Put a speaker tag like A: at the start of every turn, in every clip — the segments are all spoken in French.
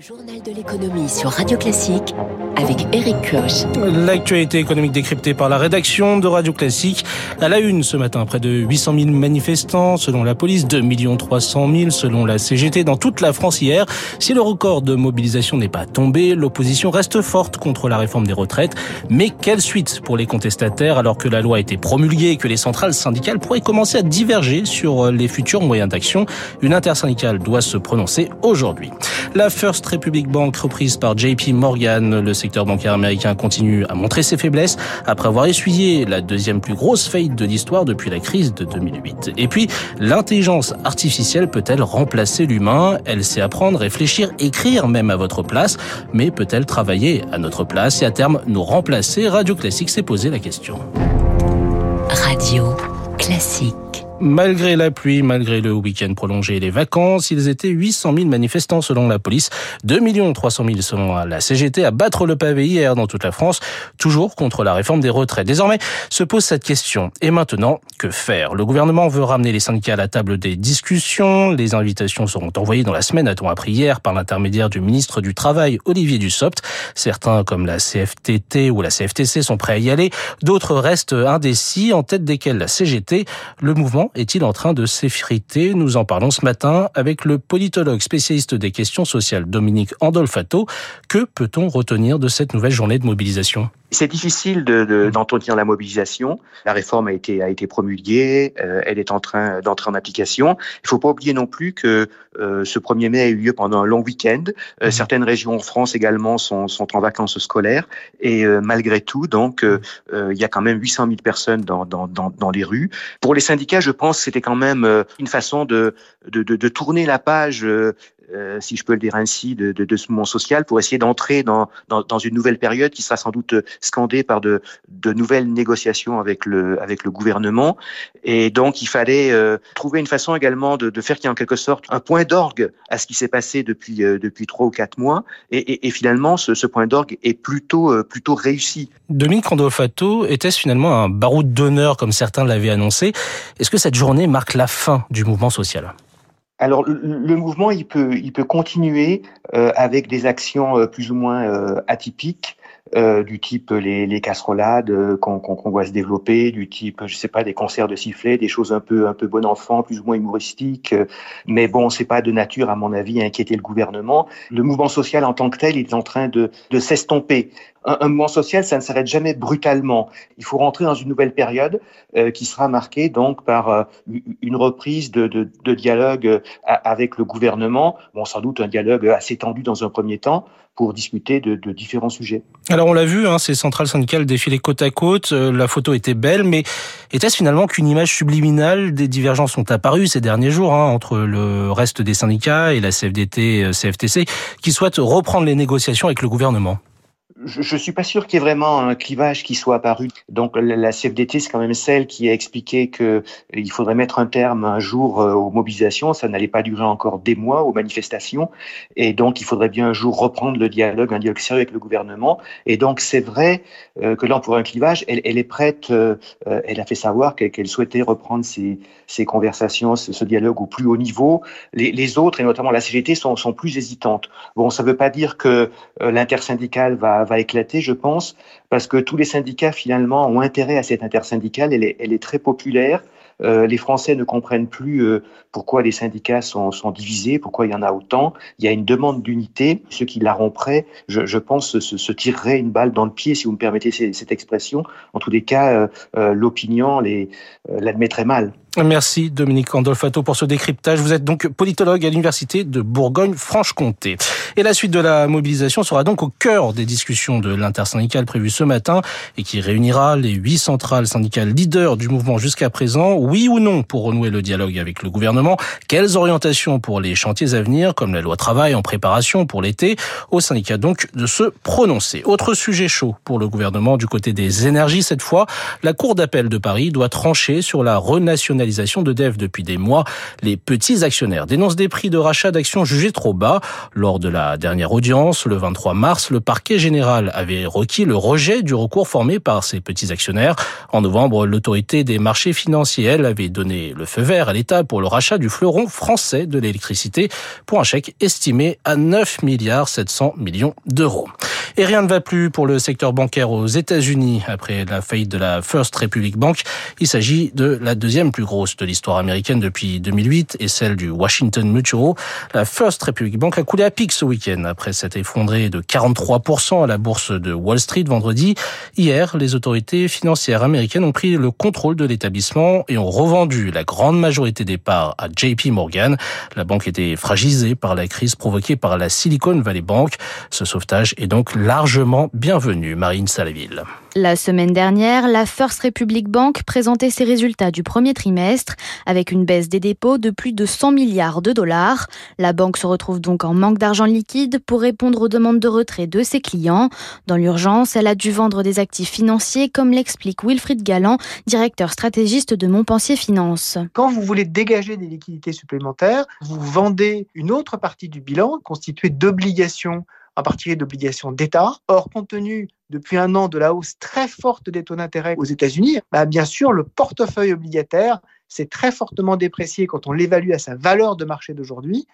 A: Journal de l'économie sur Radio Classique avec Eric.
B: L'actualité économique décryptée par la rédaction de Radio Classique. À la une ce matin, près de 800 000 manifestants selon la police, 2 300 000 selon la CGT dans toute la France hier. Si le record de mobilisation n'est pas tombé, l'opposition reste forte contre la réforme des retraites. Mais quelle suite pour les contestataires alors que la loi a été promulguée et que les centrales syndicales pourraient commencer à diverger sur les futurs moyens d'action? Une intersyndicale doit se prononcer aujourd'hui. La First Republic Bank reprise par JP Morgan, le secteur bancaire américain continue à montrer ses faiblesses après avoir essuyé la deuxième plus grosse faillite de l'histoire depuis la crise de 2008. Et puis, l'intelligence artificielle peut-elle remplacer l'humain? Elle sait apprendre, réfléchir, écrire même à votre place, mais peut-elle travailler à notre place? Et à terme nous remplacer? Radio Classique s'est posé la question.
A: Radio Classique.
B: Malgré la pluie, malgré le week-end prolongé et les vacances, ils étaient 800 000 manifestants selon la police, 2 300 000 selon la CGT à battre le pavé hier dans toute la France, toujours contre la réforme des retraites. Désormais, se pose cette question. Et maintenant, que faire? Le gouvernement veut ramener les syndicats à la table des discussions. Les invitations seront envoyées dans la semaine, a-t-on appris hier, par l'intermédiaire du ministre du Travail, Olivier Dussopt. Certains, comme la CFTT ou la CFTC, sont prêts à y aller. D'autres restent indécis, en tête desquels la CGT. Le mouvement est-il en train de s'effriter? Nous en parlons ce matin avec le politologue spécialiste des questions sociales Dominique Andolfato. Que peut-on retenir de cette nouvelle journée de mobilisation?
C: C'est difficile d'entretenir de, la mobilisation. La réforme a été, a été promulguée, euh, elle est en train d'entrer en application. Il ne faut pas oublier non plus que ce 1er mai a eu lieu pendant un long week-end. Euh, mmh. certaines régions en France également sont, sont en vacances scolaires. Et malgré tout, donc, il y a quand même 800 000 personnes dans, dans, dans, dans les rues. Pour les syndicats, je pense que c'était quand même une façon de, de, de, de tourner la page euh, si je peux le dire ainsi, de, de, de ce moment social pour essayer d'entrer dans, dans, dans, une nouvelle période qui sera sans doute scandée par de, de nouvelles négociations avec le, avec le gouvernement. Et donc, il fallait euh, trouver une façon également de, de faire qu'il y ait en quelque sorte un point d'orgue à ce qui s'est passé depuis, euh, depuis trois ou quatre mois. Et, et, et finalement, ce, ce, point d'orgue est plutôt, plutôt réussi.
B: Dominique Randolfato, était-ce finalement un baroud d'honneur comme certains l'avaient annoncé? Est-ce que cette journée marque la fin du mouvement social?
C: Alors le, mouvement, il peut, il peut continuer euh, avec des actions euh, plus ou moins euh, atypiques. Du type les, les casserolades qu'on qu'on voit se développer, du type je sais pas des concerts de sifflets, des choses un peu un peu bon enfant, plus ou moins humoristiques. Mais bon, c'est pas de nature à mon avis à inquiéter le gouvernement. Le mouvement social en tant que tel, il est en train de de s'estomper un, mouvement social, ça ne s'arrête jamais brutalement. Il faut rentrer dans une nouvelle période euh, qui sera marquée donc par euh, une reprise de, de, de dialogue euh, avec le gouvernement. Bon, sans doute un dialogue assez tendu dans un premier temps pour discuter de, différents sujets.
B: Alors on l'a vu, hein, ces centrales syndicales défilaient côte à côte, la photo était belle, mais était-ce finalement qu'une image subliminale des divergences sont apparues ces derniers jours hein, entre le reste des syndicats et la CFDT, CFTC, qui souhaitent reprendre les négociations avec le gouvernement?
C: Je ne suis pas sûr qu'il y ait vraiment un clivage qui soit apparu. Donc la CFDT, c'est quand même celle qui a expliqué que euh, faudrait mettre un terme un jour euh, aux mobilisations. Ça n'allait pas durer encore des mois aux manifestations. Et donc il faudrait bien un jour reprendre le dialogue, un dialogue sérieux avec le gouvernement. Et donc c'est vrai euh, que là, pour un clivage, elle, elle est prête. elle a fait savoir qu'elle souhaitait reprendre ces, ces conversations, ce, dialogue au plus haut niveau. Les, les, autres, et notamment la CGT, sont, sont plus hésitantes. Bon, ça ne veut pas dire que l'intersyndicale va va éclater, je pense, parce que tous les syndicats finalement ont intérêt à cette intersyndicale. Elle est, très populaire. Euh, les Français ne comprennent plus euh, pourquoi les syndicats sont, divisés, pourquoi il y en a autant. Il y a une demande d'unité. Ceux qui la rompraient, je, pense, se, tireraient une balle dans le pied, si vous me permettez cette expression. En tous les cas, euh l'opinion l'admettrait mal.
B: Merci Dominique Andolfato pour ce décryptage. Vous êtes donc politologue à l'Université de Bourgogne-Franche-Comté. Et la suite de la mobilisation sera donc au cœur des discussions de l'intersyndicale prévue ce matin et qui réunira les huit centrales syndicales leaders du mouvement jusqu'à présent. Oui ou non pour renouer le dialogue avec le gouvernement? Quelles orientations pour les chantiers à venir comme la loi travail en préparation pour l'été? Au syndicat donc de se prononcer. Autre sujet chaud pour le gouvernement du côté des énergies cette fois. La Cour d'appel de Paris doit trancher sur la renationalisation nationalisation d'EDF depuis des mois. Les petits actionnaires dénoncent des prix de rachat d'actions jugés trop bas. Lors de la dernière audience, le 23 mars, le parquet général avait requis le rejet du recours formé par ces petits actionnaires. En novembre, l'autorité des marchés financiers, elle, avait donné le feu vert à l'État pour le rachat du fleuron français de l'électricité pour un chèque estimé à 9 milliards 700 millions d'euros. Et rien ne va plus pour le secteur bancaire aux États-Unis après la faillite de la First Republic Bank. Il s'agit de la deuxième plus grosse de l'histoire américaine depuis 2008 et celle du Washington Mutual. La First Republic Bank a coulé à pic ce week-end après s'être effondré de 43% à la bourse de Wall Street vendredi. Hier, les autorités financières américaines ont pris le contrôle de l'établissement et ont revendu la grande majorité des parts à JP Morgan. La banque était fragilisée par la crise provoquée par la Silicon Valley Bank. Ce sauvetage est donc largement bienvenu, Marine Salaville.
D: La semaine dernière, la First Republic Bank présentait ses résultats du premier trimestre avec une baisse des dépôts de plus de 100 milliards de dollars. La banque se retrouve donc en manque d'argent liquide pour répondre aux demandes de retrait de ses clients. Dans l'urgence, elle a dû vendre des actifs financiers comme l'explique Wilfried Galland, directeur stratégiste de Montpensier Finance.
E: Quand vous voulez dégager des liquidités supplémentaires, vous vendez une autre partie du bilan constituée d'obligations en particulier d'obligations d'État. Or, compte tenu depuis un an de la hausse très forte des taux d'intérêt aux États-Unis, bah, bien sûr, le portefeuille obligataire s'est très fortement déprécié quand on l'évalue à sa valeur de marché d'aujourd'hui.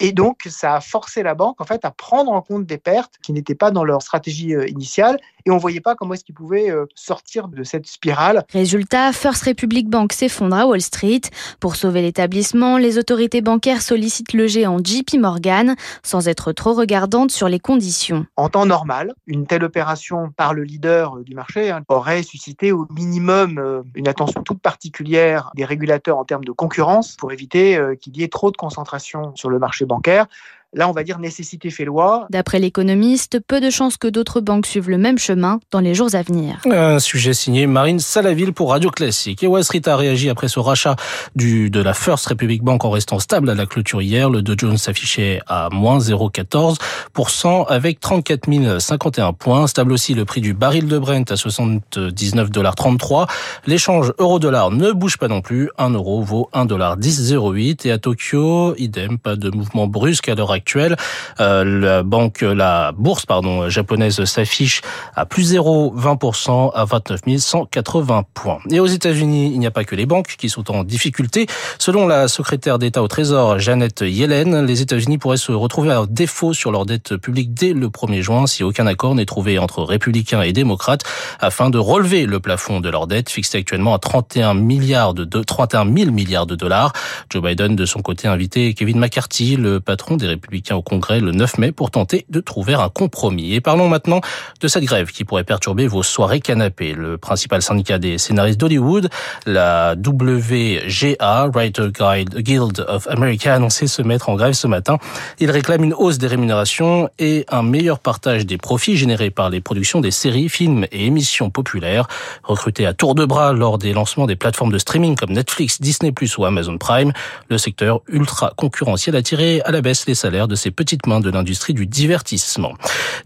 E: Et donc, ça a forcé la banque en fait à prendre en compte des pertes qui n'étaient pas dans leur stratégie euh, initiale et on voyait pas comment est-ce qu'ils pouvaient euh, sortir de cette spirale.
D: Résultat, First Republic Bank s'effondre à Wall Street. Pour sauver l'établissement, les autorités bancaires sollicitent le géant JP Morgan sans être trop regardantes sur les conditions.
E: En temps normal, une telle opération par le leader euh, du marché hein, aurait suscité au minimum une attention toute particulière des régulateurs en termes de concurrence pour éviter qu'il y ait trop de concentration sur le marché bancaire. Là, on va dire nécessité fait loi.
D: D'après l'économiste, peu de chances que d'autres banques suivent le même chemin dans les jours à venir.
B: Un sujet signé Marine Salaville pour Radio Classique. Et Wall Street a réagi après ce rachat du, de la First Republic Bank en restant stable à la clôture hier. Le Dow Jones s'affichait à moins 0,14% avec 34 051 points. Stable aussi le prix du baril de Brent à 79,33$. L'échange euro-dollar ne bouge pas non plus. 1 euro vaut 1,1008$. Et à Tokyo, idem, pas de mouvement brusque à l'heure actuelle. Euh, la banque, la bourse pardon japonaise s'affiche à plus 0,20% à 29 180 points. Et aux États-Unis, il n'y a pas que les banques qui sont en difficulté. Selon la secrétaire d'État au Trésor, Janet Yellen, les États-Unis pourraient se retrouver à défaut sur leur dette publique dès le 1er juin si aucun accord n'est trouvé entre républicains et démocrates afin de relever le plafond de leur dette fixé actuellement à 31 milliards de 31 000 milliards de dollars. Joe Biden, de son côté, a invité Kevin McCarthy, le patron des républicains au Congrès le 9 mai pour tenter de trouver un compromis. Et parlons maintenant de cette grève qui pourrait perturber vos soirées canapés. Le principal syndicat des scénaristes d'Hollywood, la WGA, Writer Guild of America, a annoncé se mettre en grève ce matin. Il réclame une hausse des rémunérations et un meilleur partage des profits générés par les productions des séries, films et émissions populaires. Recrutés à tour de bras lors des lancements des plateformes de streaming comme Netflix, Disney ou Amazon Prime, le secteur ultra concurrentiel a tiré à la baisse les salaires de ces petites mains de l'industrie du divertissement.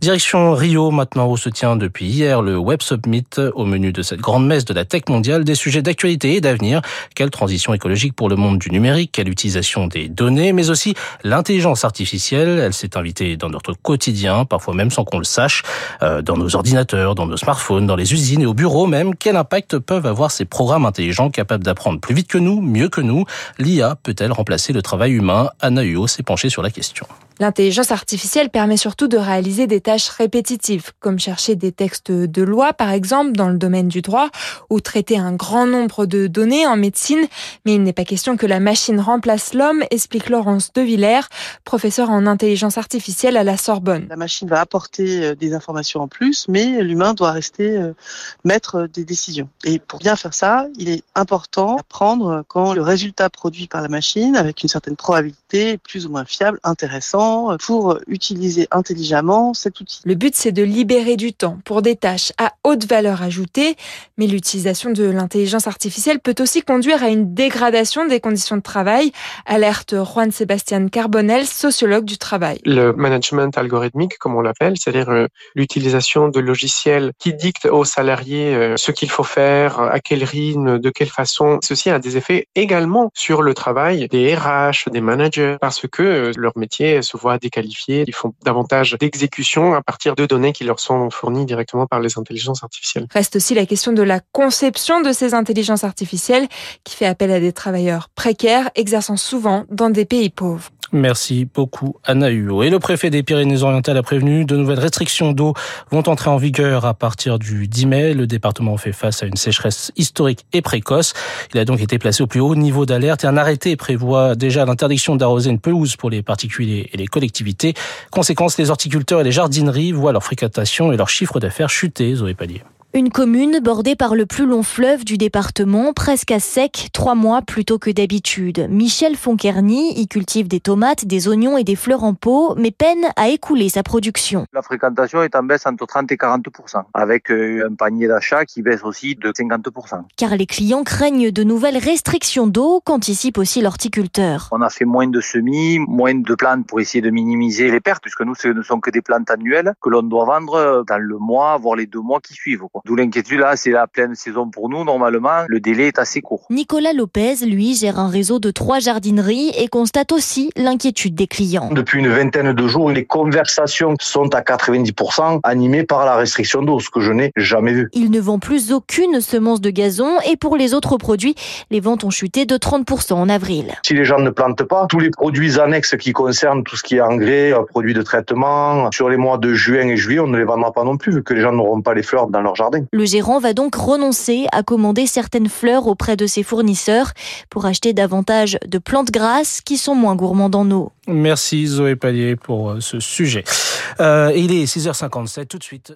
B: Direction Rio maintenant où se tient depuis hier le Web Summit au menu de cette grande messe de la tech mondiale des sujets d'actualité et d'avenir. Quelle transition écologique pour le monde du numérique, quelle utilisation des données, mais aussi l'intelligence artificielle. Elle s'est invitée dans notre quotidien, parfois même sans qu'on le sache, euh, dans nos ordinateurs, dans nos smartphones, dans les usines et au bureau même. Quel impact peuvent avoir ces programmes intelligents capables d'apprendre plus vite que nous, mieux que nous? L'IA peut-elle remplacer le travail humain? Anna Huot s'est penchée sur la question. 거죠.
F: L'intelligence artificielle permet surtout de réaliser des tâches répétitives, comme chercher des textes de loi, par exemple, dans le domaine du droit, ou traiter un grand nombre de données en médecine. Mais il n'est pas question que la machine remplace l'homme, explique Laurence Devillers, professeure en intelligence artificielle à la Sorbonne.
G: La machine va apporter euh, des informations en plus, mais l'humain doit rester euh, maître des décisions. Et pour bien faire ça, il est important d'apprendre quand le résultat produit par la machine, avec une certaine probabilité, plus ou moins fiable, intéressant, temps pour utiliser intelligemment cet outil.
F: Le but, c'est de libérer du temps pour des tâches à haute valeur ajoutée, mais l'utilisation de l'intelligence artificielle peut aussi conduire à une dégradation des conditions de travail, alerte Juan Sébastien Carbonel, sociologue du travail.
H: Le management algorithmique, comme on l'appelle, c'est-à-dire euh, l'utilisation de logiciels qui dictent aux salariés euh, ce qu'il faut faire, à quel rythme, de quelle façon, ceci a des effets également sur le travail des RH, des managers, parce que euh, leur métier se voit déqualifié, ils font davantage d'exécution à partir de données qui leur sont fournies directement par les intelligences artificielles.
F: Reste aussi la question de la conception de ces intelligences artificielles qui fait appel à des travailleurs précaires exerçant souvent dans des pays pauvres.
B: Merci beaucoup Anna Huot. Et le préfet des Pyrénées-Orientales a prévenu de nouvelles restrictions d'eau vont entrer en vigueur à partir du 10 mai. Le département fait face à une sécheresse historique et précoce. Il a donc été placé au plus haut niveau d'alerte et un arrêté prévoit déjà l'interdiction d'arroser une pelouse pour les particuliers et les collectivités. Conséquence, les horticulteurs et les jardineries voient leur fréquentation et leur chiffre d'affaires chuter, Zoé Pallier.
D: Une commune bordée par le plus long fleuve du département, presque à sec, trois mois plus tôt que d'habitude. Michel Fonkerny y cultive des tomates, des oignons et des fleurs en pot, mais peine à écouler sa production.
I: La fréquentation est en baisse entre 30 et 40% avec euh, un panier d'achat qui baisse aussi de 50%
D: Car les clients craignent de nouvelles restrictions d'eau, qu'anticipe aussi l'horticulteur.
I: On a fait moins de semis, moins de plantes pour essayer de minimiser les pertes, puisque nous, ce ne sont que des plantes annuelles que l'on doit vendre dans le mois, voire les deux mois qui suivent. D'où l'inquiétude là, c'est la pleine saison pour nous. Normalement, le délai est assez court.
D: Nicolas Lopez, lui, gère un réseau de trois jardineries et constate aussi l'inquiétude des clients.
J: Depuis une vingtaine de jours, les conversations sont à 90% animées par la restriction d'eau, ce que je n'ai jamais vu.
D: Il ne vend plus aucune semence de gazon et pour les autres produits, les ventes ont chuté de 30% en avril.
J: Si les gens ne plantent pas, tous les produits annexes qui concernent tout ce qui est engrais, euh, produits de traitement, sur les mois de juin et juillet, on ne les vendra pas non plus vu que les gens n'auront pas les fleurs dans leur jardin.
D: Le gérant va donc renoncer à commander certaines fleurs auprès de ses fournisseurs pour acheter davantage de plantes grasses qui sont moins gourmandes en eau.
B: Merci Zoé Pallier pour euh, ce sujet. Euh, il est 6h57, tout de suite.